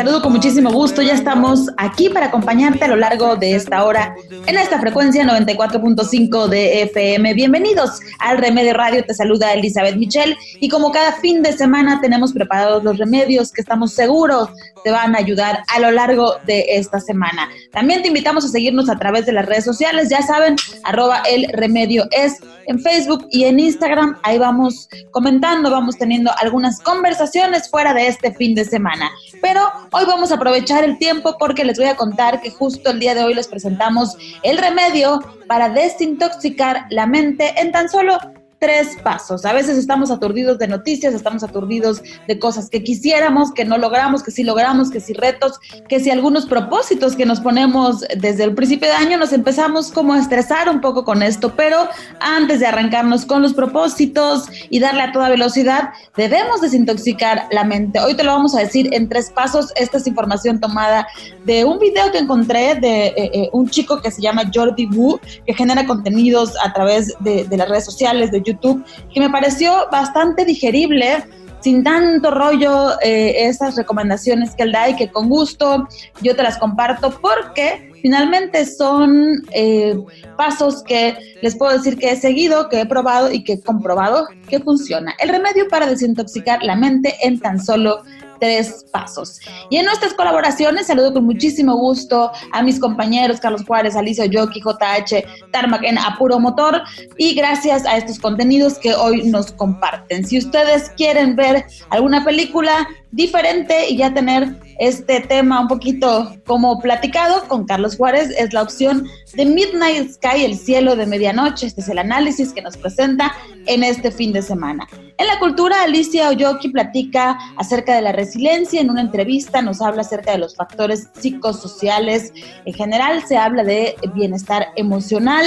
saludo con muchísimo gusto. Ya estamos aquí para acompañarte a lo largo de esta hora en esta frecuencia 94.5 de FM. Bienvenidos al Remedio Radio. Te saluda Elizabeth Michel y como cada fin de semana tenemos preparados los remedios que estamos seguros te van a ayudar a lo largo de esta semana. También te invitamos a seguirnos a través de las redes sociales. Ya saben, arroba el remedio es en Facebook y en Instagram. Ahí vamos comentando, vamos teniendo algunas conversaciones fuera de este fin de semana. Pero hoy vamos a aprovechar el tiempo porque les voy a contar que justo el día de hoy les presentamos el remedio para desintoxicar la mente en tan solo tres pasos. A veces estamos aturdidos de noticias, estamos aturdidos de cosas que quisiéramos, que no logramos, que sí logramos, que sí retos, que si algunos propósitos que nos ponemos desde el principio de año nos empezamos como a estresar un poco con esto, pero antes de arrancarnos con los propósitos y darle a toda velocidad, debemos desintoxicar la mente. Hoy te lo vamos a decir en tres pasos. Esta es información tomada de un video que encontré de eh, eh, un chico que se llama Jordi Wu, que genera contenidos a través de, de las redes sociales, de YouTube YouTube, que me pareció bastante digerible, sin tanto rollo, eh, esas recomendaciones que él da y que con gusto yo te las comparto porque finalmente son eh, pasos que les puedo decir que he seguido, que he probado y que he comprobado que funciona. El remedio para desintoxicar la mente en tan solo tres pasos. Y en nuestras colaboraciones saludo con muchísimo gusto a mis compañeros Carlos Juárez, Alicia Yoki, JH, Tarmac en Apuro Motor y gracias a estos contenidos que hoy nos comparten. Si ustedes quieren ver alguna película diferente y ya tener este tema un poquito como platicado con Carlos Juárez es la opción de Midnight Sky, el cielo de medianoche. Este es el análisis que nos presenta en este fin de semana. En la cultura, Alicia Oyoki platica acerca de la resiliencia. En una entrevista nos habla acerca de los factores psicosociales. En general se habla de bienestar emocional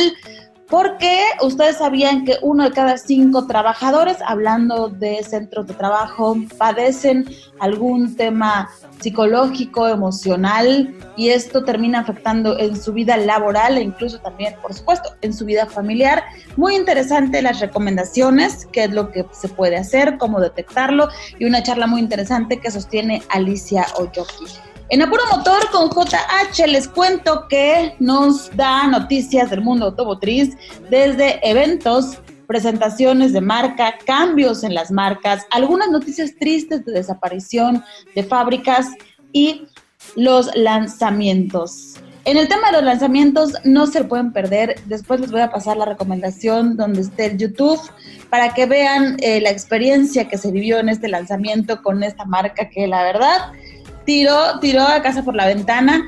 porque ustedes sabían que uno de cada cinco trabajadores, hablando de centros de trabajo, padecen algún tema psicológico, emocional, y esto termina afectando en su vida laboral e incluso también, por supuesto, en su vida familiar. Muy interesante las recomendaciones, qué es lo que se puede hacer, cómo detectarlo, y una charla muy interesante que sostiene Alicia Oyoki. En Apuro Motor con JH les cuento que nos da noticias del mundo automotriz desde eventos, presentaciones de marca, cambios en las marcas, algunas noticias tristes de desaparición de fábricas y los lanzamientos. En el tema de los lanzamientos no se pueden perder. Después les voy a pasar la recomendación donde esté el YouTube para que vean eh, la experiencia que se vivió en este lanzamiento con esta marca que la verdad tiró, tiró a casa por la ventana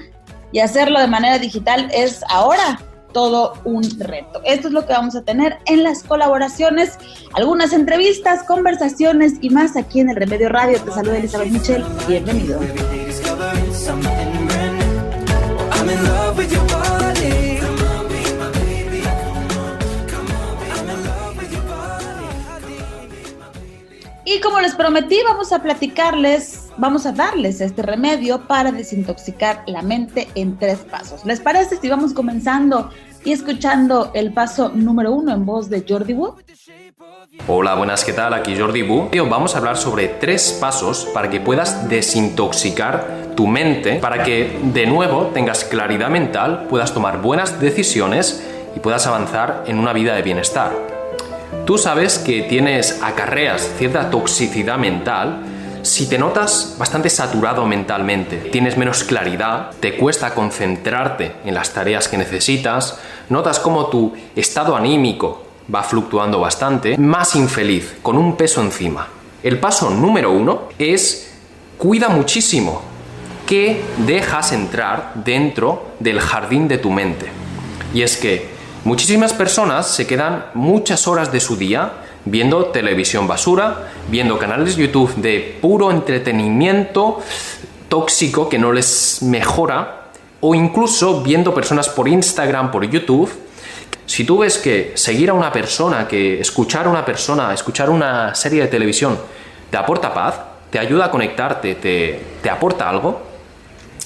y hacerlo de manera digital es ahora todo un reto. Esto es lo que vamos a tener en las colaboraciones, algunas entrevistas, conversaciones y más aquí en el Remedio Radio. Te saluda Elizabeth Michel. Bienvenido. Y como les prometí, vamos a platicarles, vamos a darles este remedio para desintoxicar la mente en tres pasos. ¿Les parece si vamos comenzando y escuchando el paso número uno en voz de Jordi Wu? Hola, buenas, ¿qué tal? Aquí Jordi Wu. Vamos a hablar sobre tres pasos para que puedas desintoxicar tu mente, para que de nuevo tengas claridad mental, puedas tomar buenas decisiones y puedas avanzar en una vida de bienestar. Tú sabes que tienes, acarreas cierta toxicidad mental si te notas bastante saturado mentalmente, tienes menos claridad, te cuesta concentrarte en las tareas que necesitas, notas como tu estado anímico va fluctuando bastante, más infeliz, con un peso encima. El paso número uno es cuida muchísimo que dejas entrar dentro del jardín de tu mente. Y es que Muchísimas personas se quedan muchas horas de su día viendo televisión basura, viendo canales de YouTube de puro entretenimiento tóxico que no les mejora, o incluso viendo personas por Instagram, por YouTube. Si tú ves que seguir a una persona, que escuchar a una persona, escuchar una serie de televisión te aporta paz, te ayuda a conectarte, te, te aporta algo,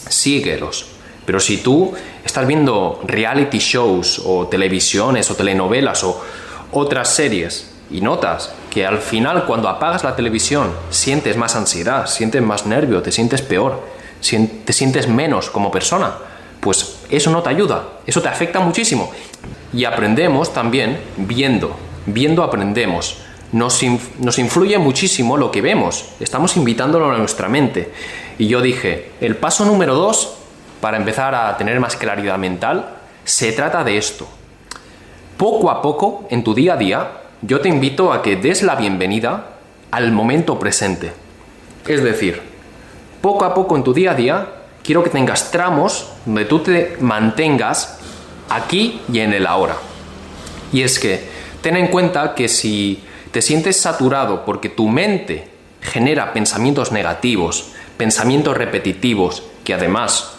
síguelos. Pero si tú estás viendo reality shows o televisiones o telenovelas o otras series y notas que al final cuando apagas la televisión sientes más ansiedad, sientes más nervio, te sientes peor, te sientes menos como persona. Pues eso no te ayuda, eso te afecta muchísimo. Y aprendemos también viendo, viendo aprendemos. Nos, nos, influye muchísimo lo que vemos, estamos invitándolo a nuestra mente. Y yo dije, el paso número dos, para empezar a tener más claridad mental, se trata de esto. Poco a poco, en tu día a día, yo te invito a que des la bienvenida al momento presente. Es decir, poco a poco en tu día a día, quiero que tengas tramos donde tú te mantengas aquí y en el ahora. Y es que ten en cuenta que si te sientes saturado porque tu mente genera pensamientos negativos, pensamientos repetitivos, que además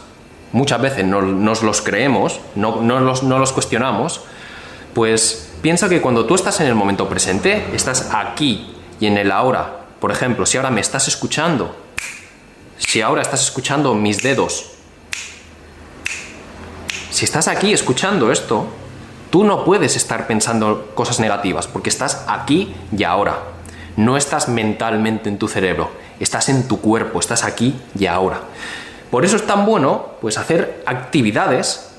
muchas veces no nos los creemos, no, los, no los cuestionamos, pues piensa que cuando tú estás en el momento presente, estás aquí y en el ahora. Por ejemplo, si ahora me estás escuchando, si ahora estás escuchando mis dedos, si estás aquí escuchando esto, tú no puedes estar pensando cosas negativas porque estás aquí y ahora. No estás mentalmente en tu cerebro, estás en tu cuerpo, estás aquí y ahora. Por eso es tan bueno pues hacer actividades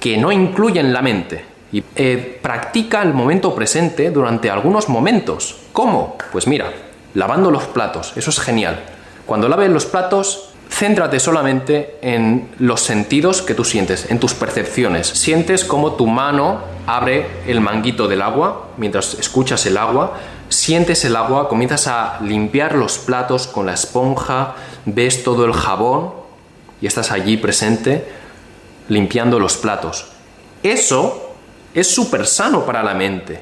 que no incluyen la mente. Y eh, practica el momento presente durante algunos momentos. ¿Cómo? Pues mira, lavando los platos, eso es genial. Cuando laves los platos, céntrate solamente en los sentidos que tú sientes, en tus percepciones. Sientes cómo tu mano abre el manguito del agua mientras escuchas el agua, sientes el agua, comienzas a limpiar los platos con la esponja, ves todo el jabón y estás allí presente limpiando los platos. Eso es súper sano para la mente.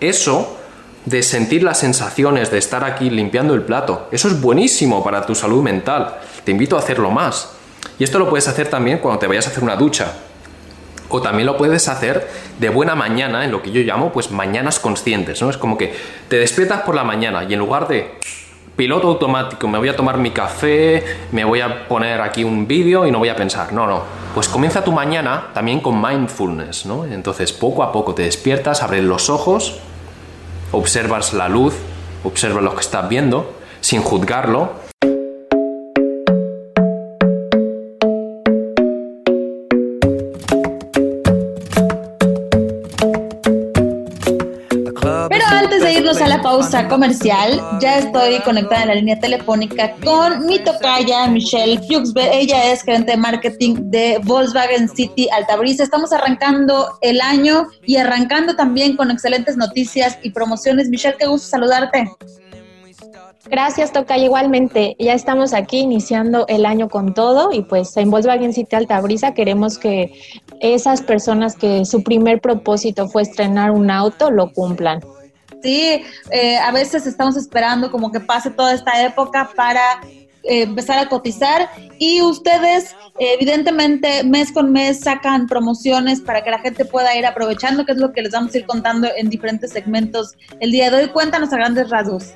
Eso de sentir las sensaciones de estar aquí limpiando el plato, eso es buenísimo para tu salud mental. Te invito a hacerlo más. Y esto lo puedes hacer también cuando te vayas a hacer una ducha. O también lo puedes hacer de buena mañana, en lo que yo llamo pues mañanas conscientes, ¿no? Es como que te despiertas por la mañana y en lugar de piloto automático, me voy a tomar mi café, me voy a poner aquí un vídeo y no voy a pensar. No, no. Pues comienza tu mañana también con mindfulness, ¿no? Entonces poco a poco te despiertas, abres los ojos, observas la luz, observas lo que estás viendo, sin juzgarlo, comercial. Ya estoy conectada en la línea telefónica con mi tocaya Michelle Fuchsberg. Ella es gerente de marketing de Volkswagen City Altabrisa. Estamos arrancando el año y arrancando también con excelentes noticias y promociones. Michelle, qué gusto saludarte. Gracias, Toca. Igualmente, ya estamos aquí iniciando el año con todo y pues en Volkswagen City Altabrisa queremos que esas personas que su primer propósito fue estrenar un auto lo cumplan. Sí, eh, a veces estamos esperando como que pase toda esta época para eh, empezar a cotizar y ustedes evidentemente mes con mes sacan promociones para que la gente pueda ir aprovechando, que es lo que les vamos a ir contando en diferentes segmentos el día de hoy. Cuéntanos a grandes rasgos.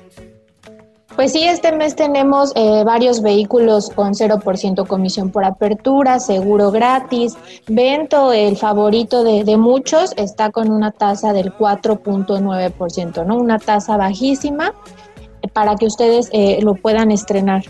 Pues sí, este mes tenemos eh, varios vehículos con 0% comisión por apertura, seguro gratis. Vento, el favorito de, muchos, está con una tasa del 4.9%, ¿no? Una tasa bajísima eh, para que ustedes eh, lo puedan estrenar.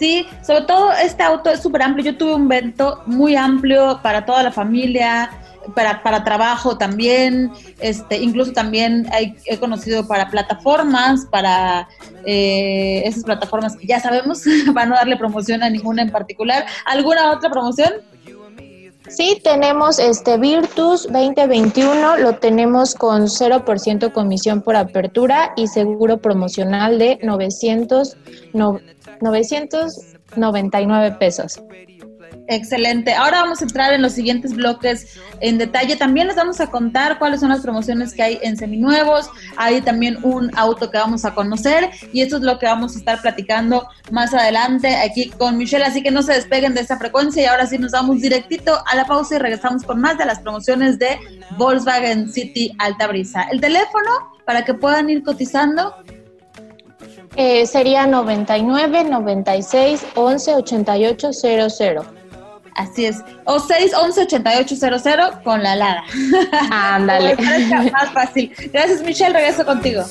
Sí, sobre todo este auto es súper amplio. Yo tuve un Vento muy amplio para toda la familia para, para trabajo también, este, incluso también he conocido para plataformas, para eh, esas plataformas que ya sabemos, para no darle promoción a ninguna en particular. ¿Alguna otra promoción? Sí, tenemos este Virtus 2021, lo tenemos con 0% comisión por apertura y seguro promocional de 900, no, 999 pesos. Excelente. Ahora vamos a entrar en los siguientes bloques en detalle. También les vamos a contar cuáles son las promociones que hay en seminuevos. Hay también un auto que vamos a conocer y esto es lo que vamos a estar platicando más adelante aquí con Michelle. Así que no se despeguen de esta frecuencia y ahora sí nos vamos directito a la pausa y regresamos con más de las promociones de Volkswagen City Alta Brisa. El teléfono para que puedan ir cotizando eh, sería 99 96 11 88 00. Así es. O 611-8800 con la alada. Ándale. más fácil. Gracias, Michelle. Regreso contigo.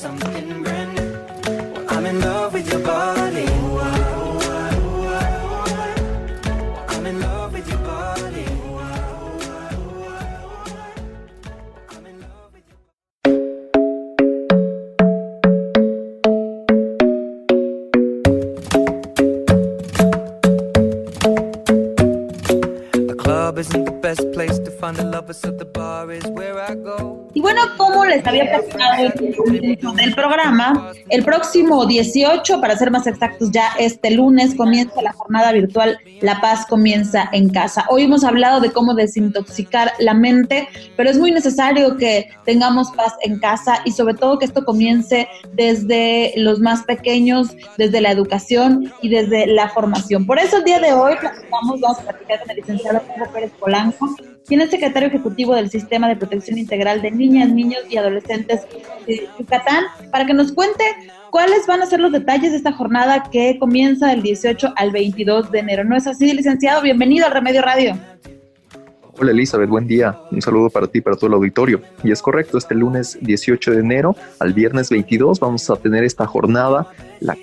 Les había platicado del programa, el próximo 18, para ser más exactos, ya este lunes comienza la jornada virtual La Paz comienza en casa. Hoy hemos hablado de cómo desintoxicar la mente, pero es muy necesario que tengamos paz en casa y sobre todo que esto comience desde los más pequeños, desde la educación y desde la formación. Por eso el día de hoy vamos a platicar con el licenciado Pedro Pérez Polanco, quien es secretario ejecutivo del Sistema de Protección Integral de Niñas, Niños y Adolescentes de Yucatán, para que nos cuente cuáles van a ser los detalles de esta jornada que comienza del 18 al 22 de enero. ¿No es así, licenciado? Bienvenido al Remedio Radio. Hola Elizabeth, buen día. Un saludo para ti y para todo el auditorio. Y es correcto, este lunes 18 de enero al viernes 22 vamos a tener esta jornada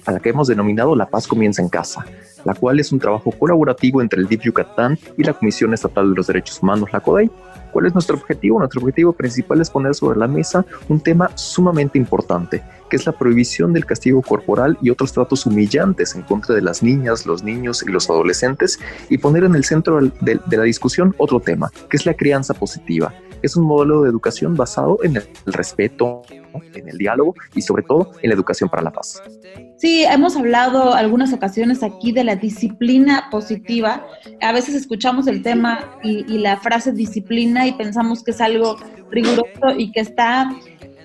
a la que hemos denominado La Paz comienza en casa, la cual es un trabajo colaborativo entre el DIF Yucatán y la Comisión Estatal de los Derechos Humanos, la CODEI, ¿Cuál es nuestro objetivo? Nuestro objetivo principal es poner sobre la mesa un tema sumamente importante, que es la prohibición del castigo corporal y otros tratos humillantes en contra de las niñas, los niños y los adolescentes, y poner en el centro de, la discusión otro tema, que es la crianza positiva. Es un modelo de educación basado en el respeto, en el diálogo y sobre todo en la educación para la paz. Sí, hemos hablado algunas ocasiones aquí de la disciplina positiva. A veces escuchamos el tema y, y la frase disciplina y pensamos que es algo riguroso y que está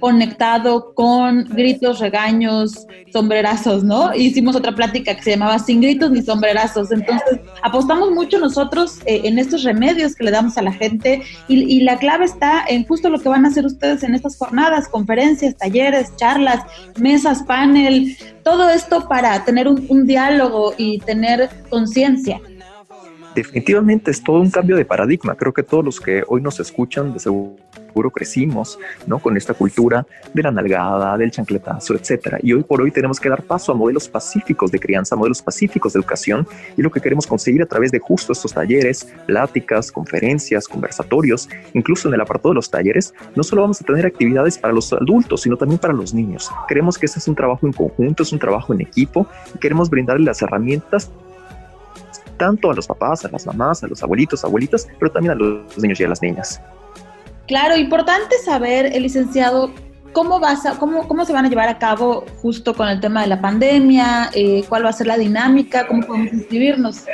conectado con gritos, regaños, sombrerazos, ¿no? Hicimos otra plática que se llamaba Sin gritos ni sombrerazos. Entonces, apostamos mucho nosotros eh, en estos remedios que le damos a la gente y, la clave está en justo lo que van a hacer ustedes en estas jornadas, conferencias, talleres, charlas, mesas, panel, todo esto para tener un, un diálogo y tener conciencia definitivamente es todo un cambio de paradigma. Creo que todos los que hoy nos escuchan de seguro crecimos ¿no? con esta cultura de la nalgada, del chancletazo, etcétera. Y hoy por hoy tenemos que dar paso a modelos pacíficos de crianza, modelos pacíficos de educación y lo que queremos conseguir a través de justo estos talleres, pláticas, conferencias, conversatorios, incluso en el apartado de los talleres, no solo vamos a tener actividades para los adultos, sino también para los niños. Queremos que este es un trabajo en conjunto, es un trabajo en equipo y queremos brindarle las herramientas tanto a los papás, a las mamás, a los abuelitos, abuelitas, pero también a los niños y a las niñas. Claro, importante saber, el licenciado, ¿Cómo, vas a, cómo, ¿Cómo se van a llevar a cabo justo con el tema de la pandemia? Eh, ¿Cuál va a ser la dinámica? ¿Cómo podemos inscribirnos?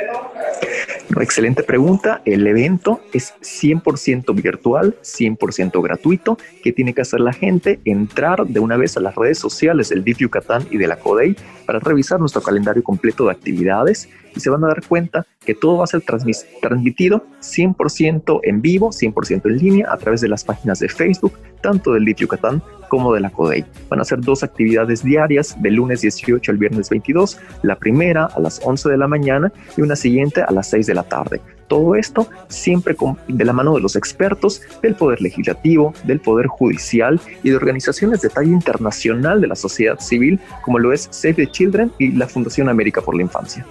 excelente pregunta. El evento es 100% virtual, 100% gratuito. ¿Qué tiene que hacer la gente? Entrar de una vez a las redes sociales del DIF Yucatán y de la CODEI para revisar nuestro calendario completo de actividades y se van a dar cuenta que todo va a ser transmitido 100% en vivo, 100% en línea a través de las páginas de Facebook, tanto del DIF Yucatán como de la CODEI. Van a ser dos actividades diarias, del lunes 18 al viernes 22, la primera a las 11 de la mañana y una siguiente a las 6 de la tarde. Todo esto siempre de la mano de los expertos del Poder Legislativo, del Poder Judicial y de organizaciones de talla internacional de la sociedad civil, como lo es Save the Children y la Fundación América por la Infancia.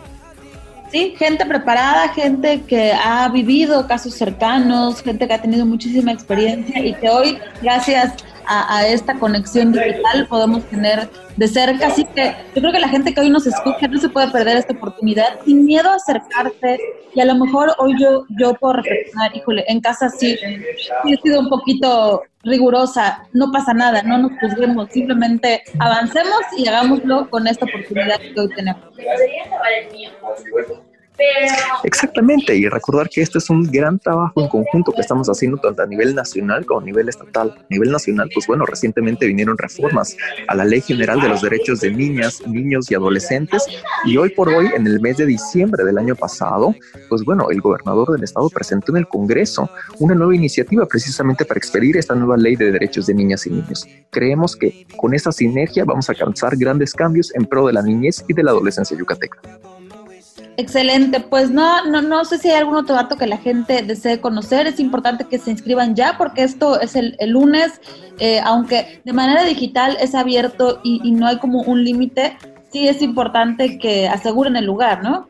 Sí, gente preparada, gente que ha vivido casos cercanos, gente que ha tenido muchísima experiencia y que hoy, gracias a, esta conexión digital, podemos tener de cerca. Así que yo creo que la gente que hoy nos escucha no se puede perder esta oportunidad sin miedo a acercarse. Y a lo mejor hoy yo, yo puedo reflexionar, híjole, en casa sí, sí he sido un poquito rigurosa, no pasa nada, no nos juzguemos, simplemente avancemos y hagámoslo con esta oportunidad que hoy tenemos. Exactamente, y recordar que este es un gran trabajo en conjunto que estamos haciendo tanto a nivel nacional como a nivel estatal. A nivel nacional, pues bueno, recientemente vinieron reformas a la Ley General de los Derechos de Niñas, Niños y Adolescentes y hoy por hoy, en el mes de diciembre del año pasado, pues bueno, el gobernador del estado presentó en el Congreso una nueva iniciativa precisamente para expedir esta nueva Ley de Derechos de Niñas y Niños. Creemos que con esta sinergia vamos a alcanzar grandes cambios en pro de la niñez y de la adolescencia yucateca. Excelente, pues no, no, no sé si hay algún otro dato que la gente desee conocer. Es importante que se inscriban ya porque esto es el, lunes, eh, aunque de manera digital es abierto y, y no hay como un límite, sí es importante que aseguren el lugar, ¿no?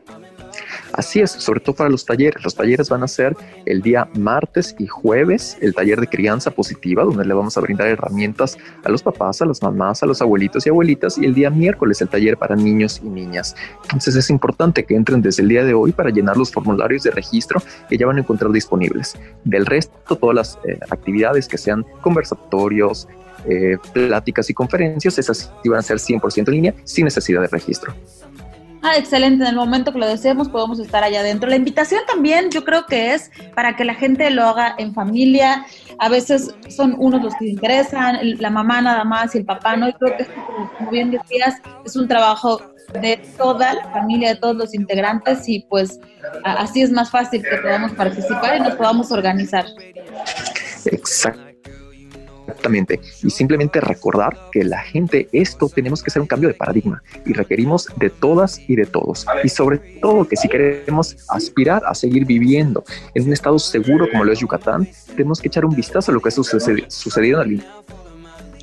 Así es, sobre todo para los talleres. Los talleres van a ser el día martes y jueves, el taller de crianza positiva, donde le vamos a brindar herramientas a los papás, a las mamás, a los abuelitos y abuelitas, y el día miércoles el taller para niños y niñas. Entonces es importante que entren desde el día de hoy para llenar los formularios de registro que ya van a encontrar disponibles. Del resto, todas las eh, actividades que sean conversatorios, eh, pláticas y conferencias, esas iban a ser 100% en línea sin necesidad de registro. Ah, excelente. En el momento que lo deseemos podemos estar allá adentro. La invitación también yo creo que es para que la gente lo haga en familia. A veces son unos los que interesan, la mamá nada más y el papá no. Y creo que como bien decías, es un trabajo de toda la familia, de todos los integrantes y pues así es más fácil que podamos participar y nos podamos organizar. Exacto Exactamente. Y simplemente recordar que la gente, esto tenemos que hacer un cambio de paradigma y requerimos de todas y de todos. Y sobre todo que si queremos aspirar a seguir viviendo en un estado seguro como lo es Yucatán, tenemos que echar un vistazo a lo que ha sucedido en el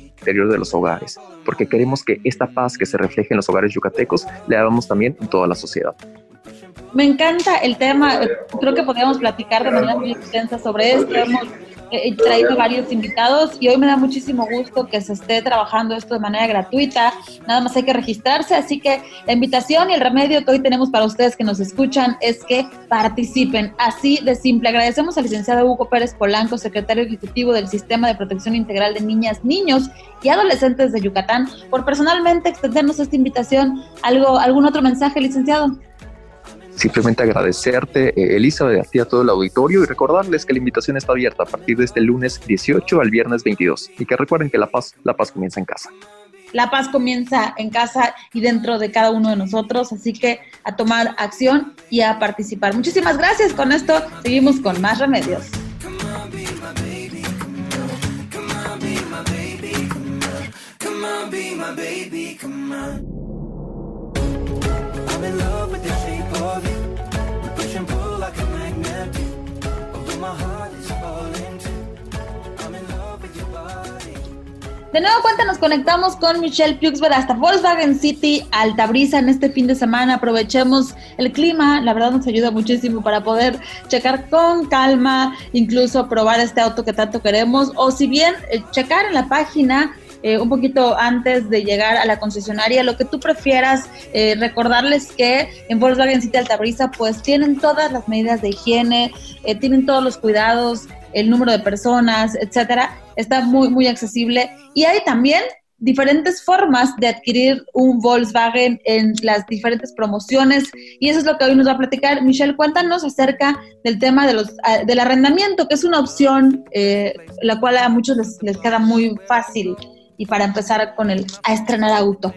interior de los hogares, porque queremos que esta paz que se refleje en los hogares yucatecos le hagamos también en toda la sociedad. Me encanta el tema, creo que podríamos platicar de manera muy extensa sobre esto. Hemos he traído varios invitados y hoy me da muchísimo gusto que se esté trabajando esto de manera gratuita. Nada más hay que registrarse, así que la invitación y el remedio que hoy tenemos para ustedes que nos escuchan es que participen. Así de simple. Agradecemos al licenciado Hugo Pérez Polanco, secretario ejecutivo del Sistema de Protección Integral de Niñas, Niños y Adolescentes de Yucatán, por personalmente extendernos esta invitación. ¿Algo, ¿Algún otro mensaje, licenciado? Simplemente agradecerte, eh, Elizabeth, a ti a todo el auditorio y recordarles que la invitación está abierta a partir de este lunes 18 al viernes 22 y que recuerden que la paz, la paz comienza en casa. La paz comienza en casa y dentro de cada uno de nosotros, así que a tomar acción y a participar. Muchísimas gracias. Con esto seguimos con más remedios. De nuevo cuenta nos conectamos con Michelle Puxberg hasta Volkswagen City, Altabrisa en este fin de semana. Aprovechemos el clima, la verdad nos ayuda muchísimo para poder checar con calma, incluso probar este auto que tanto queremos, o si bien eh, checar en la página eh, un poquito antes de llegar a la concesionaria, lo que tú prefieras, eh, recordarles que en Volkswagen City Altabrisa pues tienen todas las medidas de higiene, eh, tienen todos los cuidados, el número de personas, etcétera, está muy, muy accesible. Y hay también diferentes formas de adquirir un Volkswagen en las diferentes promociones y eso es lo que hoy nos va a platicar. Michelle, cuéntanos acerca del tema de los, del arrendamiento, que es una opción la cual a muchos les, les queda muy fácil y para empezar con el a estrenar auto?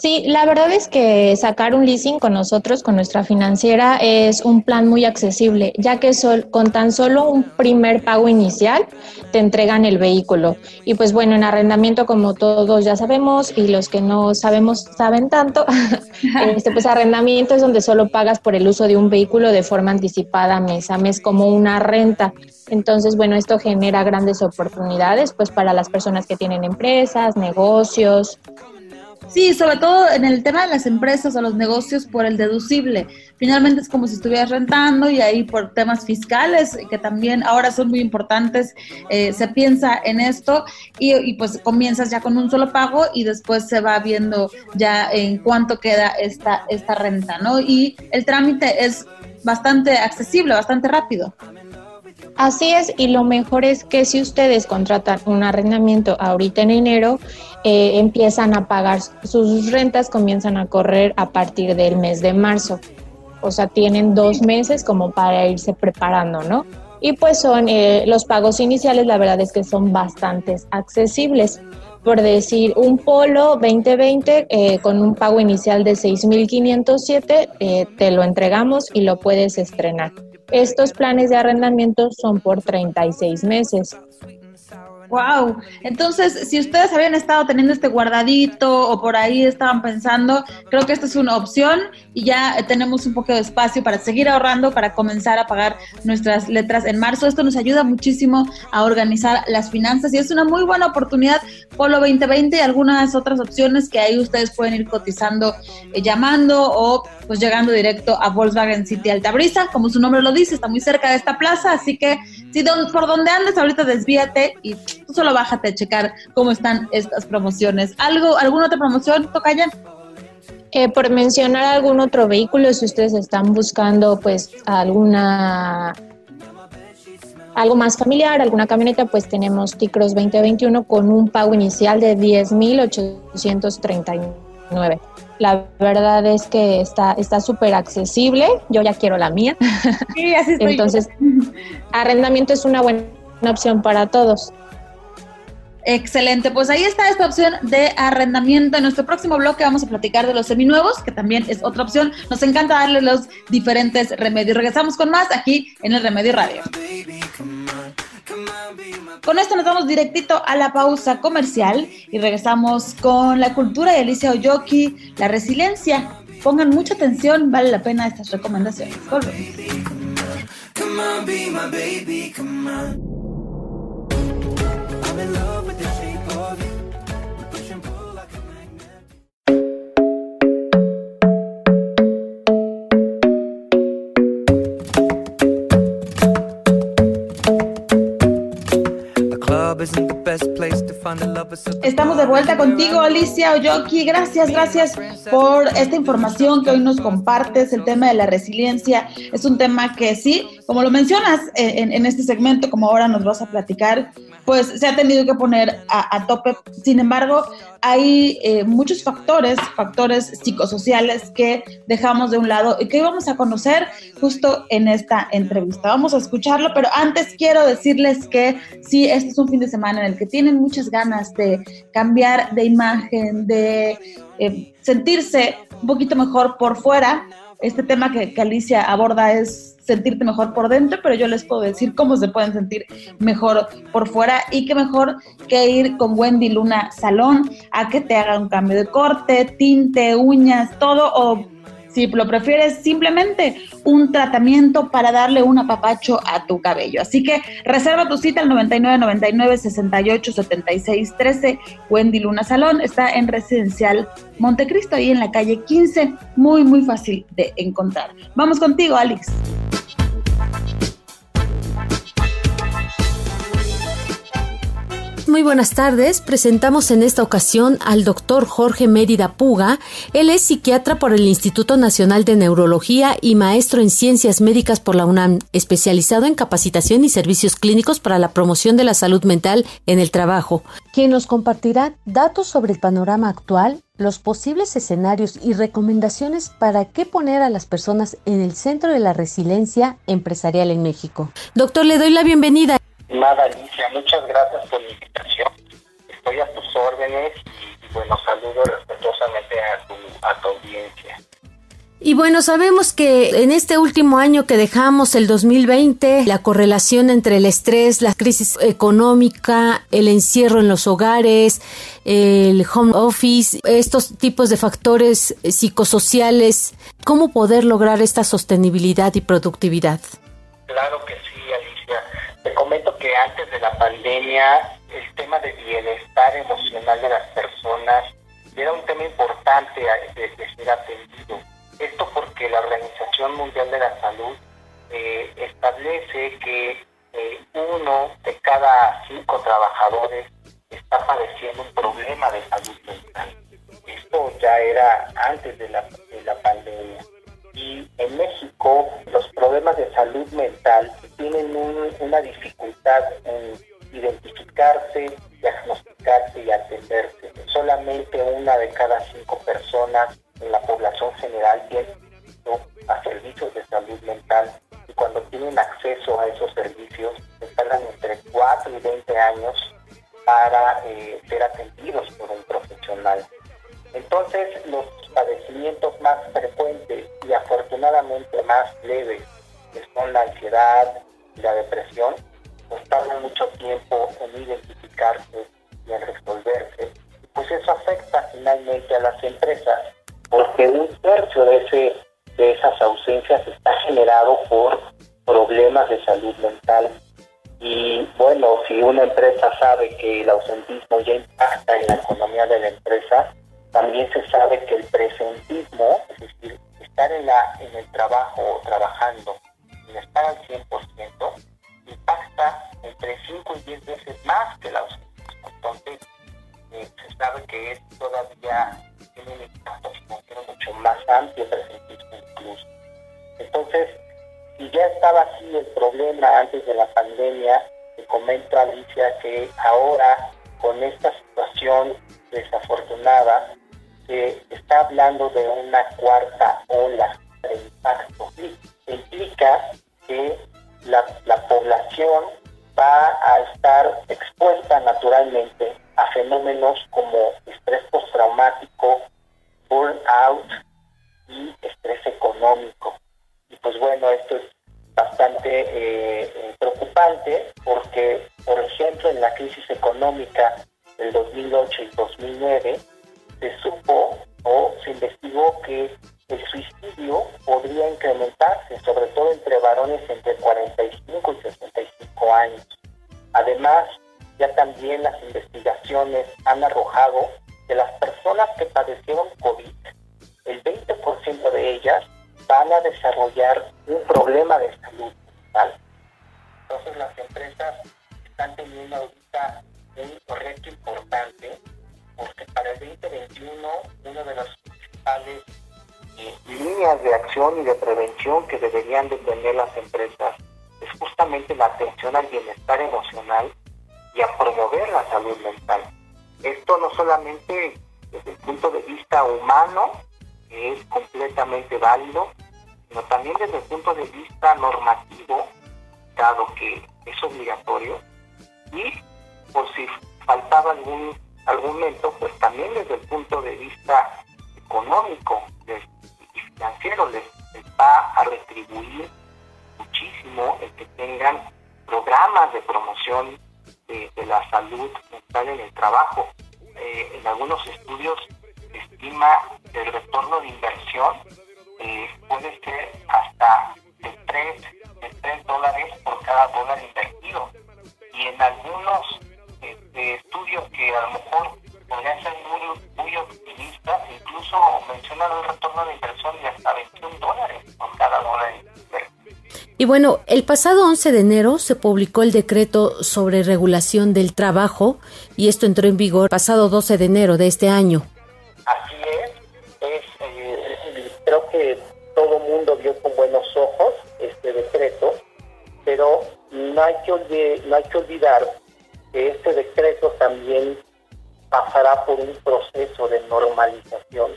Sí, la verdad es que sacar un leasing con nosotros, con nuestra financiera, es un plan muy accesible, ya que con tan solo un primer pago inicial te entregan el vehículo. Y pues bueno, en arrendamiento, como todos ya sabemos, y los que no sabemos saben tanto, este, pues arrendamiento es donde solo pagas por el uso de un vehículo de forma anticipada mes a mes, como una renta. Entonces, bueno, esto genera grandes oportunidades pues para las personas que tienen empresas, negocios, Sí, sobre todo en el tema de las empresas o los negocios por el deducible. Finalmente es como si estuvieras rentando y ahí por temas fiscales, que también ahora son muy importantes, eh, se piensa en esto y, y, pues comienzas ya con un solo pago y después se va viendo ya en cuánto queda esta, esta renta, ¿no? Y el trámite es bastante accesible, bastante rápido. Así es, y lo mejor es que si ustedes contratan un arrendamiento ahorita en enero, eh, empiezan a pagar, sus rentas comienzan a correr a partir del mes de marzo. O sea, tienen dos meses como para irse preparando, ¿no? Y pues son eh, los pagos iniciales, la verdad es que son bastante accesibles. Por decir, un Polo 2020 eh, con un pago inicial de 6.507, te lo entregamos y lo puedes estrenar. Estos planes de arrendamiento son por 36 meses. Wow. Entonces, si ustedes habían estado teniendo este guardadito o por ahí estaban pensando, creo que esta es una opción y ya tenemos un poco de espacio para seguir ahorrando, para comenzar a pagar nuestras letras en marzo. Esto nos ayuda muchísimo a organizar las finanzas y es una muy buena oportunidad. Polo 2020 y algunas otras opciones que ahí ustedes pueden ir cotizando, eh, llamando o pues llegando directo a Volkswagen City Altabrisa. Como su nombre lo dice, está muy cerca de esta plaza, así que si por donde andes ahorita desvíate y tú solo bájate a checar cómo están estas promociones. ¿Algo, ¿Alguna otra promoción, Tocaya? Eh, por mencionar algún otro vehículo, si ustedes están buscando pues alguna algo más familiar, alguna camioneta, pues tenemos T-Cross 2021 con un pago inicial de 10.839. La verdad es que está está súper accesible. Yo ya quiero la mía. Sí, así estoy Entonces, arrendamiento es una buena opción para todos. Excelente, pues ahí está esta opción de arrendamiento. En nuestro próximo bloque vamos a platicar de los seminuevos, que también es otra opción. Nos encanta darle los diferentes remedios. Regresamos con más aquí en el Remedio Radio. Con esto nos vamos directito a la pausa comercial y regresamos con la cultura de Alicia Oyoki, la resiliencia. Pongan mucha atención, vale la pena estas recomendaciones. Estamos de vuelta contigo, Alicia Oyoki. Gracias, gracias por esta información que hoy nos compartes. El tema de la resiliencia es un tema que sí, como lo mencionas en, en este segmento, como ahora nos vas a platicar, pues se ha tenido que poner a, tope. Sin embargo, hay eh, muchos factores, factores psicosociales que dejamos de un lado y que vamos a conocer justo en esta entrevista. Vamos a escucharlo, pero antes quiero decirles que sí, este es un fin de semana en el que tienen muchas ganas de cambiar de imagen, de eh, sentirse un poquito mejor por fuera. Este tema que, Alicia aborda es sentirte mejor por dentro, pero yo les puedo decir cómo se pueden sentir mejor por fuera y qué mejor que ir con Wendy Luna Salón a que te haga un cambio de corte, tinte, uñas, todo o si lo prefieres, simplemente un tratamiento para darle un apapacho a tu cabello. Así que reserva tu cita al 9999 68 76 13. Wendy Luna Salón está en Residencial Montecristo, ahí en la calle 15. Muy, muy fácil de encontrar. Vamos contigo, Alex. Muy buenas tardes. Presentamos en esta ocasión al doctor Jorge Mérida Puga. Él es psiquiatra por el Instituto Nacional de Neurología y maestro en Ciencias Médicas por la UNAM, especializado en capacitación y servicios clínicos para la promoción de la salud mental en el trabajo, quien nos compartirá datos sobre el panorama actual, los posibles escenarios y recomendaciones para qué poner a las personas en el centro de la resiliencia empresarial en México. Doctor, le doy la bienvenida. Estimada Alicia, muchas gracias por la invitación. Estoy a tus órdenes y, bueno, saludo respetuosamente a tu, a tu audiencia. Y bueno, sabemos que en este último año que dejamos, el 2020, la correlación entre el estrés, la crisis económica, el encierro en los hogares, el home office, estos tipos de factores psicosociales, ¿cómo poder lograr esta sostenibilidad y productividad? Claro que sí, comento que antes de la pandemia el tema de bienestar emocional de las personas era un tema importante de, ser atendido. Esto porque la Organización Mundial de la Salud eh, establece que eh, uno de cada cinco trabajadores está padeciendo un problema de salud mental. Esto ya era antes de la, de la pandemia. Y en México los problemas de salud mental tienen una dificultad en identificarse, diagnosticarse y atenderse. Solamente una de cada cinco personas en la población general tiene a servicios de salud mental y cuando tienen acceso a esos servicios tardan entre 4 y 20 años para eh, ser atendidos por un profesional. Entonces, los padecimientos más frecuentes y afortunadamente más leves, que son la ansiedad y la depresión, pues tardan mucho tiempo en identificarse y en resolverse. Pues eso afecta finalmente a las empresas, porque un tercio de, ese, de esas ausencias está generado por problemas de salud mental. Y bueno, si una empresa sabe que el ausentismo ya impacta en la economía de la empresa, también se sabe que el presentismo, es decir, estar en, la, en el trabajo trabajando sin estar al 100%, impacta entre 5 y 10 veces más que el ausentismo. Entonces, eh, se sabe que es todavía tiene un impacto financiero mucho más amplio, presentismo incluso. Entonces, si ya estaba así el problema antes de la pandemia, te comento Alicia que ahora con esta situación desafortunada está hablando de una cuarta ola de impacto. Implica que la, la población va a estar expuesta naturalmente a fenómenos como estrés postraumático, burnout y estrés económico. Y pues bueno, esto es bastante eh, eh, preocupante porque, por ejemplo, en la crisis económica del 2008 y 2009, se supo o se investigó que el suicidio podría incrementarse, sobre todo entre varones entre 45 y 65 años. Además, ya también las investigaciones han arrojado que las personas que padecieron COVID, el 20% de ellas van a desarrollar un problema de salud mental. Entonces las empresas están teniendo ahorita un reto importante porque para el 2021 una de las principales eh, líneas de acción y de prevención que deberían de tener las empresas es justamente la atención al bienestar emocional y a promover la salud mental. Esto no solamente desde el punto de vista humano, que es completamente válido, sino también desde el punto de vista normativo, dado que es obligatorio, y por si faltaba algún argumento, pues también desde el punto de vista económico y financiero les, va a retribuir muchísimo el que tengan programas de promoción de, la salud mental en el trabajo. Eh, en algunos estudios se estima el retorno de inversión eh, puede ser hasta de 3, de 3 dólares por cada dólar invertido. Y en algunos este, estudios que a lo mejor podrían ser muy, muy optimistas, incluso mencionan un retorno de inversión de hasta 21 dólares por cada dólar. Y bueno, el pasado 11 de enero se publicó el decreto sobre regulación del trabajo y esto entró en vigor pasado 12 de enero de este año. Así es, es eh, creo que todo mundo vio con buenos ojos este decreto, pero no hay que, no hay que olvidar que este decreto también pasará por un proceso de normalización.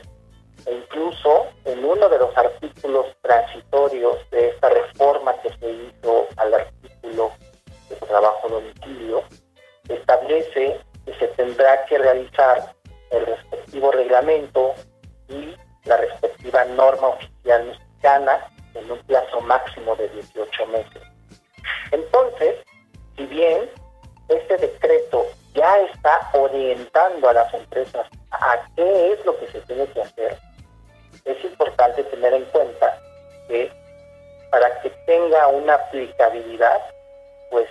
E incluso en uno de los artículos transitorios de esta reforma que se hizo al artículo de trabajo domicilio, establece que se tendrá que realizar el respectivo reglamento y la respectiva norma oficial mexicana en un plazo máximo de 18 meses. Entonces, si bien este decreto ya está orientando a las empresas a qué es lo que se tiene que hacer, es importante tener en cuenta que para que tenga una aplicabilidad, pues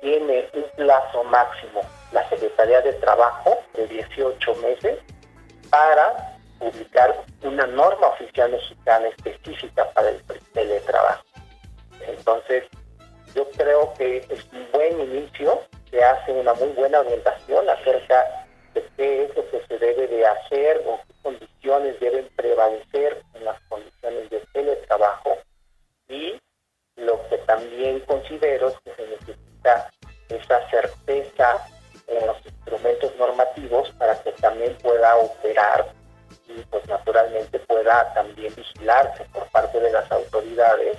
tiene un plazo máximo la Secretaría de Trabajo de 18 meses para publicar una norma oficial mexicana específica para el teletrabajo. Entonces, yo creo que es un buen inicio, se hace una muy buena orientación acerca de qué es lo que se debe de hacer o qué condiciones deben prevalecer en las condiciones de teletrabajo. Y lo que también considero es que se necesita esa certeza en los instrumentos normativos para que también pueda operar y pues naturalmente pueda también vigilarse por parte de las autoridades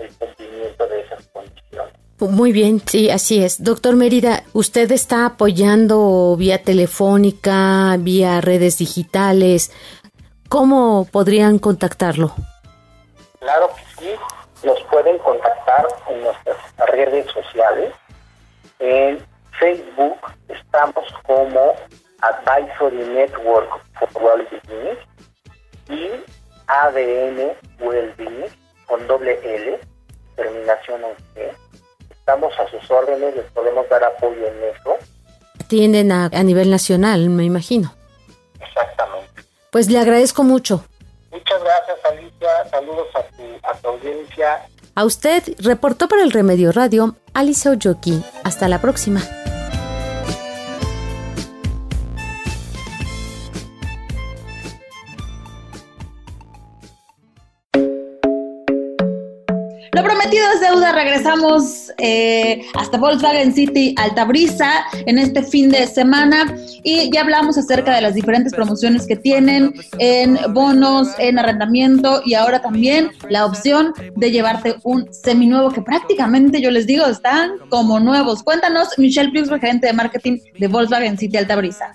el cumplimiento de esas condiciones. Muy bien, sí, así es. Doctor Mérida, ¿usted está apoyando vía telefónica, vía redes digitales? ¿Cómo podrían contactarlo? Claro que sí, nos pueden contactar en nuestras redes sociales. En Facebook estamos como Advisory Network for Wellbeing y ADN Wellbeing con doble L, terminación en C. Estamos a sus órdenes, les podemos dar apoyo en eso. Tienden a, a nivel nacional, me imagino. Exactamente. Pues le agradezco mucho. Muchas gracias, Alicia. Saludos a tu, a tu audiencia. A usted, reportó para el Remedio Radio, Alicia Oyoki. Hasta la próxima. Es deuda. Regresamos eh, hasta Volkswagen City Altabrisa en este fin de semana y ya hablamos acerca de las diferentes promociones que tienen en bonos, en arrendamiento y ahora también la opción de llevarte un seminuevo que prácticamente yo les digo están como nuevos. Cuéntanos, Michelle Pius, gerente de marketing de Volkswagen City Altabrisa.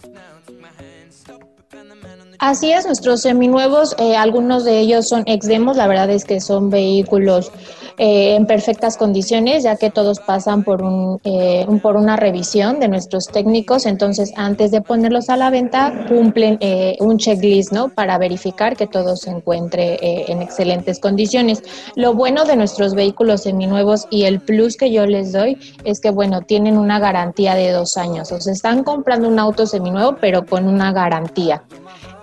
Así es, nuestros seminuevos, eh, algunos de ellos son ex demos, la verdad es que son vehículos eh, en perfectas condiciones, ya que todos pasan por, un, eh, un, por una revisión de nuestros técnicos, entonces antes de ponerlos a la venta cumplen eh, un checklist ¿no? para verificar que todo se encuentre eh, en excelentes condiciones. Lo bueno de nuestros vehículos seminuevos y el plus que yo les doy es que, bueno, tienen una garantía de dos años, o sea, están comprando un auto seminuevo, pero con una garantía.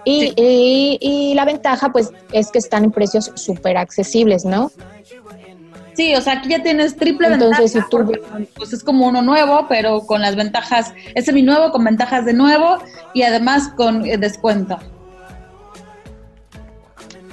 Y, sí. y, y, la ventaja, pues, es que están en precios súper accesibles, ¿no? Sí, o sea, aquí ya tienes triple Entonces, ventaja. Si tú... porque, pues es como uno nuevo, pero con las ventajas, es semi nuevo con ventajas de nuevo y además con eh, descuento.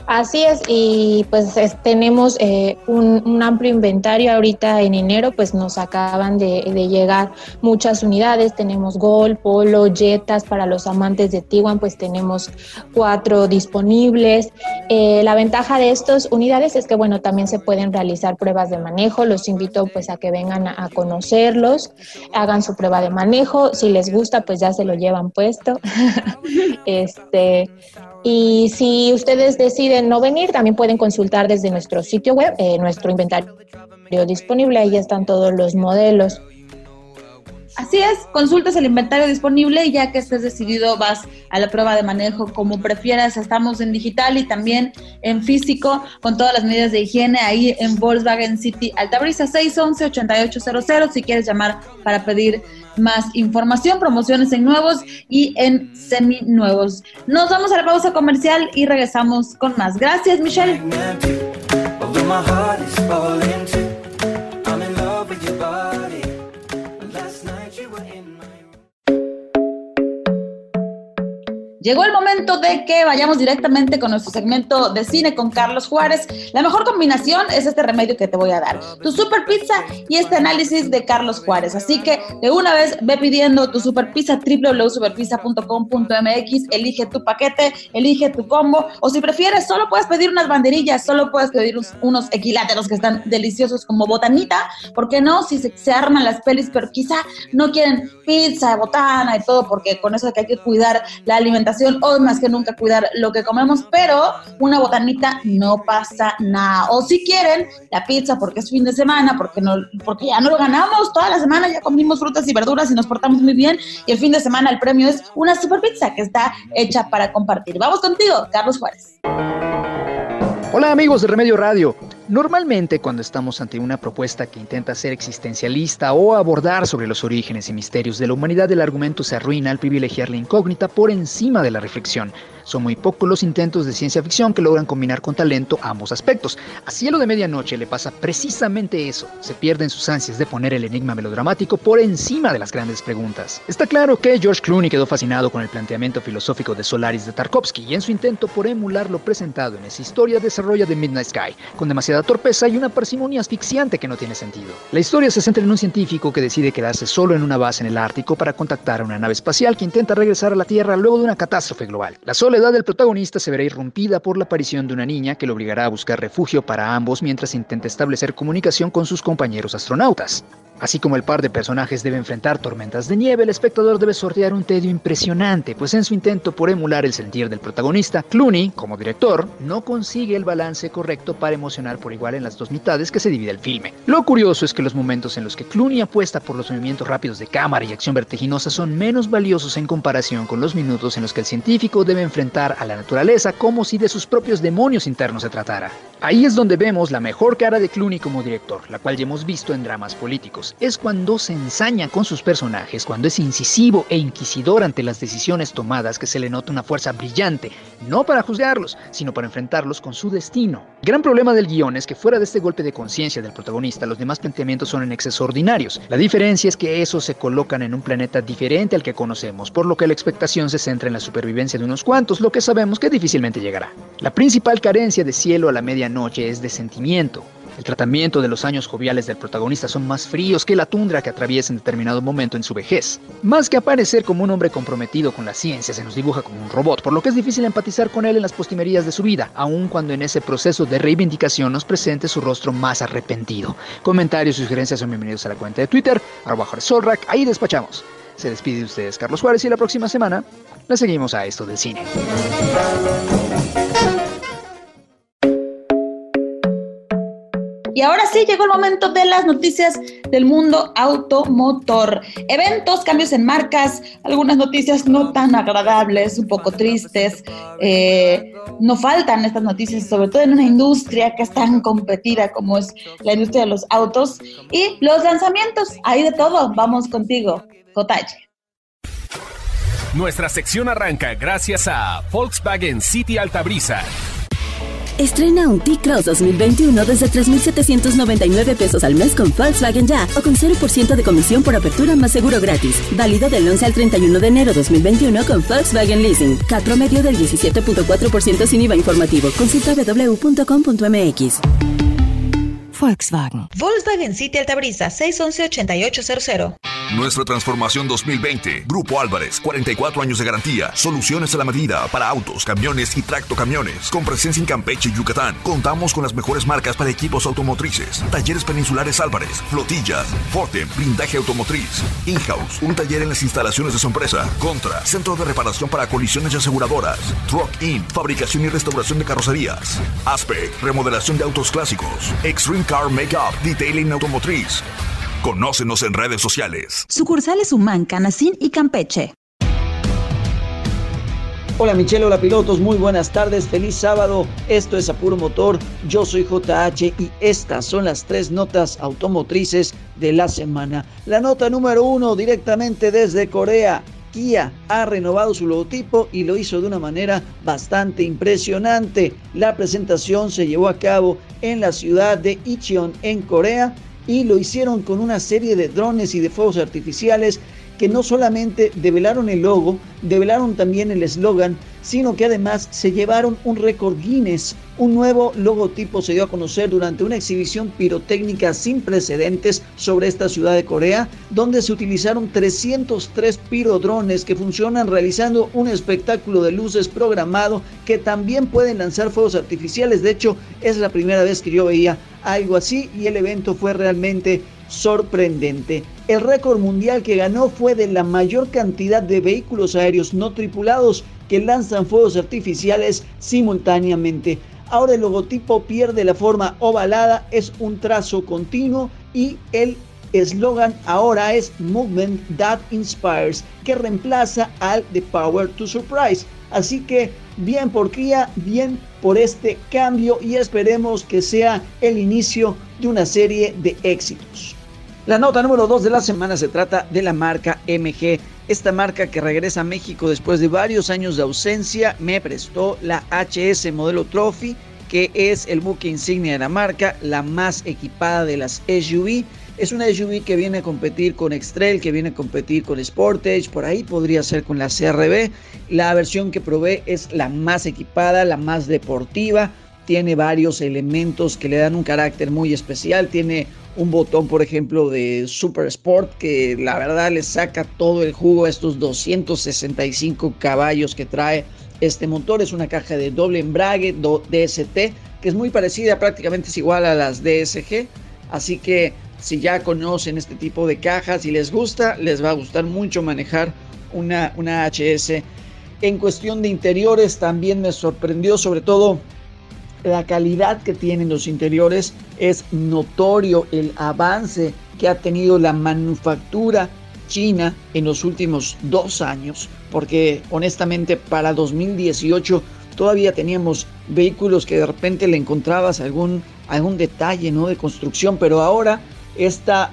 Así es, y pues es, tenemos eh, un, amplio inventario ahorita en enero, pues nos acaban de, llegar muchas unidades, tenemos Gol, Polo, Jetas, para los amantes de Tiguan, pues tenemos cuatro disponibles. Eh, la ventaja de estas unidades es que, bueno, también se pueden realizar pruebas de manejo, los invito pues a que vengan a conocerlos, hagan su prueba de manejo, si les gusta pues ya se lo llevan puesto. este y si ustedes deciden no venir, también pueden consultar desde nuestro sitio web, eh, nuestro inventario disponible, ahí están todos los modelos. Así es, consultas el inventario disponible y ya que estés decidido vas a la prueba de manejo como prefieras. Estamos en digital y también en físico con todas las medidas de higiene ahí en Volkswagen City Altabrisa 611-8800 si quieres llamar para pedir más información, promociones en nuevos y en semi-nuevos. Nos vamos a la pausa comercial y regresamos con más. Gracias, Michelle. Llegó el momento de que vayamos directamente con nuestro segmento de cine con Carlos Juárez. La mejor combinación es este remedio que te voy a dar. Tu super pizza y este análisis de Carlos Juárez. Así que de una vez ve pidiendo tu super pizza www.superpizza.com.mx. Elige tu paquete, elige tu combo. O si prefieres, solo puedes pedir unas banderillas, solo puedes pedir unos equiláteros que están deliciosos como botanita. ¿Por qué no? Si se, se arman las pelis, pero quizá no quieren pizza, botana y todo, porque con eso de que hay que cuidar la alimentación hoy más que nunca cuidar lo que comemos, pero una botanita no pasa nada. O si quieren, la pizza porque es fin de semana, porque, no, porque ya no lo ganamos, toda la semana ya comimos frutas y verduras y nos portamos muy bien, y el fin de semana el premio es una super pizza que está hecha para compartir. Vamos contigo, Carlos Juárez. Hola amigos de Remedio Radio. Normalmente cuando estamos ante una propuesta que intenta ser existencialista o abordar sobre los orígenes y misterios de la humanidad, el argumento se arruina al privilegiar la incógnita por encima de la reflexión. Son muy pocos los intentos de ciencia ficción que logran combinar con talento ambos aspectos. A Cielo de Medianoche le pasa precisamente eso. Se pierden sus ansias de poner el enigma melodramático por encima de las grandes preguntas. Está claro que George Clooney quedó fascinado con el planteamiento filosófico de Solaris de Tarkovsky y en su intento por emular lo presentado en esa historia desarrolla The Midnight Sky, con demasiada torpeza y una parsimonia asfixiante que no tiene sentido. La historia se centra en un científico que decide quedarse solo en una base en el Ártico para contactar a una nave espacial que intenta regresar a la Tierra luego de una catástrofe global. La soledad edad del protagonista se verá irrumpida por la aparición de una niña que lo obligará a buscar refugio para ambos mientras intenta establecer comunicación con sus compañeros astronautas. Así como el par de personajes debe enfrentar tormentas de nieve, el espectador debe sortear un tedio impresionante, pues en su intento por emular el sentir del protagonista, Clooney, como director, no consigue el balance correcto para emocionar igual en las dos mitades que se divide el filme. Lo curioso es que los momentos en los que Clooney apuesta por los movimientos rápidos de cámara y acción vertiginosa son menos valiosos en comparación con los minutos en los que el científico debe enfrentar a la naturaleza como si de sus propios demonios internos se tratara. Ahí es donde vemos la mejor cara de Clooney como director, la cual ya hemos visto en dramas políticos. Es cuando se ensaña con sus personajes, cuando es incisivo e inquisidor ante las decisiones tomadas que se le nota una fuerza brillante, no para juzgarlos, sino para enfrentarlos con su destino. Gran problema del guion es que fuera de este golpe de conciencia del protagonista, los demás planteamientos son en exceso ordinarios. La diferencia es que esos se colocan en un planeta diferente al que conocemos, por lo que la expectación se centra en la supervivencia de unos cuantos, lo que sabemos que difícilmente llegará. La principal carencia de cielo a la medianoche es de sentimiento. El tratamiento de los años joviales del protagonista son más fríos que la tundra que atraviesa en determinado momento en su vejez. Más que aparecer como un hombre comprometido con la ciencia, se nos dibuja como un robot, por lo que es difícil empatizar con él en las postimerías de su vida, aun cuando en ese proceso de reivindicación nos presente su rostro más arrepentido. Comentarios y sugerencias son bienvenidos a la cuenta de Twitter, arroba Solrak, ahí despachamos. Se despide de ustedes Carlos Juárez y la próxima semana le seguimos a esto del cine. Y ahora sí llegó el momento de las noticias del mundo automotor. Eventos, cambios en marcas, algunas noticias no tan agradables, un poco tristes. Eh, no faltan estas noticias, sobre todo en una industria que es tan competida como es la industria de los autos. Y los lanzamientos, hay de todo. Vamos contigo. Nuestra sección arranca gracias a Volkswagen City Altabrisa. Estrena un T-Cross 2021 desde 3,799 pesos al mes con Volkswagen Ya o con 0% de comisión por apertura más seguro gratis. Válido del 11 al 31 de enero 2021 con Volkswagen Leasing. CAT promedio del 17.4% sin IVA informativo. Consulta www.com.mx. Volkswagen. Volkswagen City Altabrisa 611-8800. Nuestra transformación 2020. Grupo Álvarez, 44 años de garantía. Soluciones a la medida para autos, camiones y tracto camiones. Con presencia en Campeche y Yucatán. Contamos con las mejores marcas para equipos automotrices. Talleres peninsulares Álvarez, flotillas, Forte, blindaje automotriz. In-house, un taller en las instalaciones de su empresa. Contra, centro de reparación para colisiones y aseguradoras. Truck In, fabricación y restauración de carrocerías. Aspect, remodelación de autos clásicos. Extreme Car Makeup, Detailing Automotriz. Conócenos en redes sociales. Sucursales Humán, Canacín y Campeche. Hola Michelle, hola pilotos, muy buenas tardes, feliz sábado. Esto es Apuro Motor, yo soy JH y estas son las tres notas automotrices de la semana. La nota número uno directamente desde Corea. Kia ha renovado su logotipo y lo hizo de una manera bastante impresionante. La presentación se llevó a cabo en la ciudad de Icheon en Corea y lo hicieron con una serie de drones y de fuegos artificiales que no solamente develaron el logo, develaron también el eslogan, sino que además se llevaron un récord Guinness. Un nuevo logotipo se dio a conocer durante una exhibición pirotécnica sin precedentes sobre esta ciudad de Corea, donde se utilizaron 303 pirodrones que funcionan realizando un espectáculo de luces programado que también pueden lanzar fuegos artificiales. De hecho, es la primera vez que yo veía algo así y el evento fue realmente sorprendente. El récord mundial que ganó fue de la mayor cantidad de vehículos aéreos no tripulados que lanzan fuegos artificiales simultáneamente. Ahora el logotipo pierde la forma ovalada, es un trazo continuo y el eslogan ahora es Movement That Inspires, que reemplaza al The Power to Surprise. Así que bien por Kia, bien por este cambio y esperemos que sea el inicio de una serie de éxitos. La nota número 2 de la semana se trata de la marca MG. Esta marca que regresa a México después de varios años de ausencia me prestó la HS Modelo Trophy, que es el buque insignia de la marca, la más equipada de las SUV. Es una SUV que viene a competir con X-Trail, que viene a competir con Sportage, por ahí podría ser con la CRB. La versión que probé es la más equipada, la más deportiva. Tiene varios elementos que le dan un carácter muy especial. Tiene un botón, por ejemplo, de Super Sport que la verdad le saca todo el jugo a estos 265 caballos que trae este motor. Es una caja de doble embrague DST que es muy parecida, prácticamente es igual a las DSG. Así que si ya conocen este tipo de cajas y les gusta, les va a gustar mucho manejar una, una HS. En cuestión de interiores también me sorprendió sobre todo la calidad que tienen los interiores. Es notorio el avance que ha tenido la manufactura china en los últimos dos años. Porque honestamente para 2018 todavía teníamos vehículos que de repente le encontrabas algún, algún detalle ¿no? de construcción. Pero ahora esta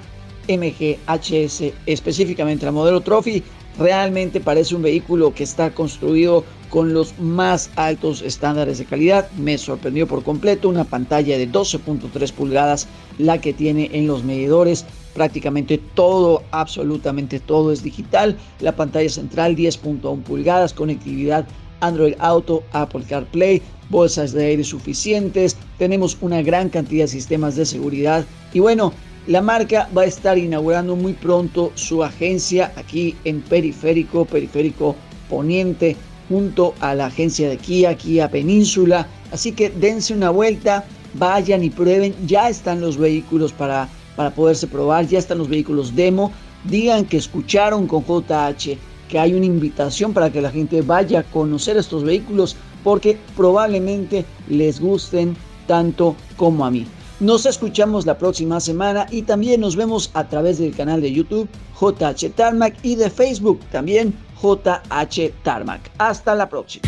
MGHS, específicamente la modelo Trophy, realmente parece un vehículo que está construido con los más altos estándares de calidad. Me sorprendió por completo una pantalla de 12.3 pulgadas, la que tiene en los medidores. Prácticamente todo, absolutamente todo es digital. La pantalla central 10.1 pulgadas, conectividad Android Auto, Apple CarPlay, bolsas de aire suficientes. Tenemos una gran cantidad de sistemas de seguridad. Y bueno, la marca va a estar inaugurando muy pronto su agencia aquí en Periférico, Periférico Poniente, junto a la agencia de Kia, Kia Península. Así que dense una vuelta, vayan y prueben. Ya están los vehículos para, para poderse probar, ya están los vehículos demo. Digan que escucharon con JH que hay una invitación para que la gente vaya a conocer estos vehículos porque probablemente les gusten tanto como a mí. Nos escuchamos la próxima semana y también nos vemos a través del canal de YouTube JH Tarmac y de Facebook también JH Tarmac. Hasta la próxima.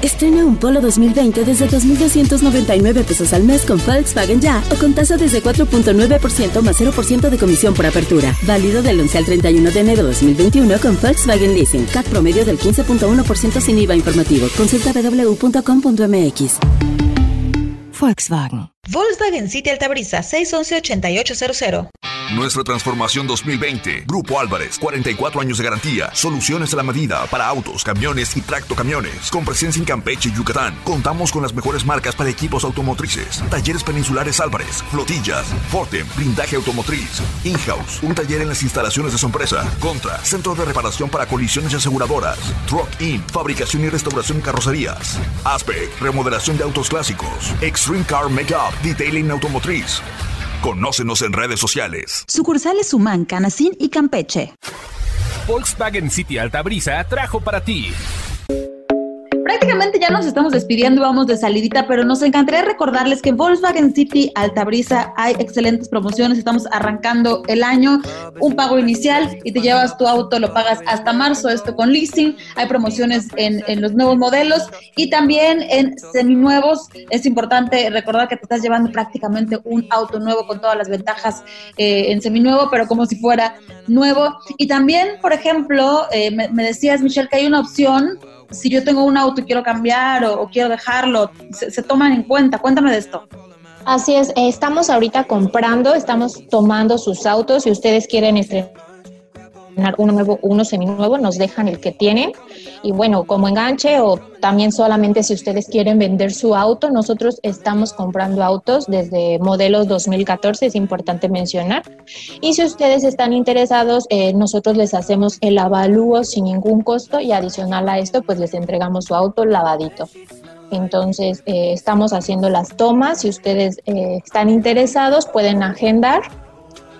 Estrena un Polo 2020 desde 2.299 pesos al mes con Volkswagen Ya o con tasa desde 4.9% más 0% de comisión por apertura. Válido del 11 al 31 de enero 2021 con Volkswagen Leasing. CAT promedio del 15.1% sin IVA informativo. Consulta www.com.mx. Volkswagen. Volkswagen City Altabrisa 611-8800. Nuestra transformación 2020. Grupo Álvarez, 44 años de garantía. Soluciones a la medida para autos, camiones y tracto camiones. Con presencia en Campeche y Yucatán. Contamos con las mejores marcas para equipos automotrices. Talleres Peninsulares Álvarez, Flotillas, Fortem, Blindaje Automotriz, In-House, un taller en las instalaciones de su empresa. Contra, Centro de Reparación para Colisiones y Aseguradoras. Truck In, Fabricación y Restauración de Carrocerías. Aspect, Remodelación de autos clásicos. Extreme Car Makeup, Detailing Automotriz. Conócenos en redes sociales. Sucursales Suman, Canacín y Campeche. Volkswagen City Altabrisa trajo para ti prácticamente ya nos estamos despidiendo, vamos de salidita, pero nos encantaría recordarles que en Volkswagen City Altabrisa hay excelentes promociones, estamos arrancando el año, un pago inicial y te llevas tu auto, lo pagas hasta marzo, esto con leasing, hay promociones en, los nuevos modelos y también en seminuevos, es importante recordar que te estás llevando prácticamente un auto nuevo con todas las ventajas eh, en seminuevo, pero como si fuera nuevo. Y también, por ejemplo, eh, me, me decías, Michelle, que hay una opción si yo tengo un auto y quiero cambiar o, quiero dejarlo, se, toman en cuenta. Cuéntame de esto. Así es, estamos ahorita comprando, estamos tomando sus autos. Si ustedes quieren estrenar uno nuevo, uno seminuevo, nos dejan el que tienen. Y bueno, como enganche o también solamente si ustedes quieren vender su auto, nosotros estamos comprando autos desde modelos 2014, es importante mencionar. Y si ustedes están interesados, eh, nosotros les hacemos el avalúo sin ningún costo y adicional a esto, pues les entregamos su auto lavadito. Entonces, eh, estamos haciendo las tomas. Si ustedes eh, están interesados, pueden agendar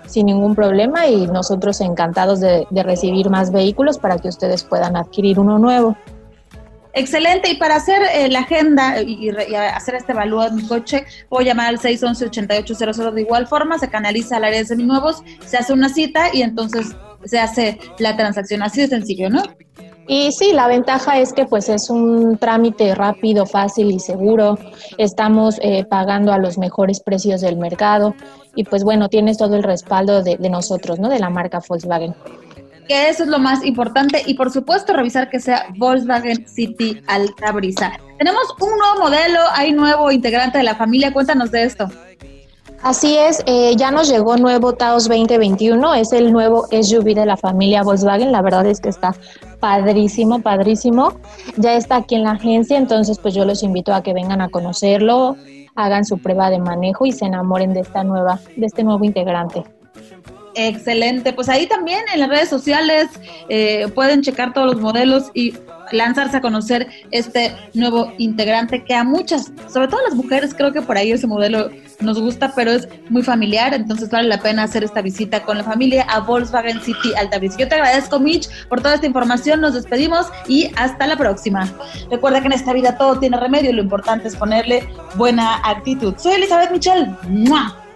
sin ningún problema y nosotros encantados de, recibir más vehículos para que ustedes puedan adquirir uno nuevo. Excelente, y para hacer eh, la agenda y, hacer este evalúo de mi coche, puedo llamar al 611-8800 de igual forma, se canaliza al área de seminuevos, se hace una cita y entonces se hace la transacción. Así de sencillo, ¿no? Y sí, la ventaja es que pues es un trámite rápido, fácil y seguro. Estamos eh, pagando a los mejores precios del mercado y pues bueno, tienes todo el respaldo de, nosotros, ¿no? De la marca Volkswagen. Que eso es lo más importante y por supuesto revisar que sea Volkswagen City Alta Brisa. Tenemos un nuevo modelo, hay nuevo integrante de la familia, cuéntanos de esto. Así es, eh, ya nos llegó nuevo Taos 2021, es el nuevo SUV de la familia Volkswagen, la verdad es que está padrísimo, padrísimo, ya está aquí en la agencia, entonces pues yo los invito a que vengan a conocerlo, hagan su prueba de manejo y se enamoren de esta nueva, de este nuevo integrante. Excelente, pues ahí también en las redes sociales eh, pueden checar todos los modelos y lanzarse a conocer este nuevo integrante que a muchas, sobre todo a las mujeres, creo que por ahí ese modelo nos gusta, pero es muy familiar, entonces vale la pena hacer esta visita con la familia a Volkswagen City Altabrisa. Yo te agradezco, Mitch, por toda esta información, nos despedimos y hasta la próxima. Recuerda que en esta vida todo tiene remedio, lo importante es ponerle buena actitud. Soy Elizabeth Michelle.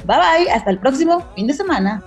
Bye bye, hasta el próximo fin de semana.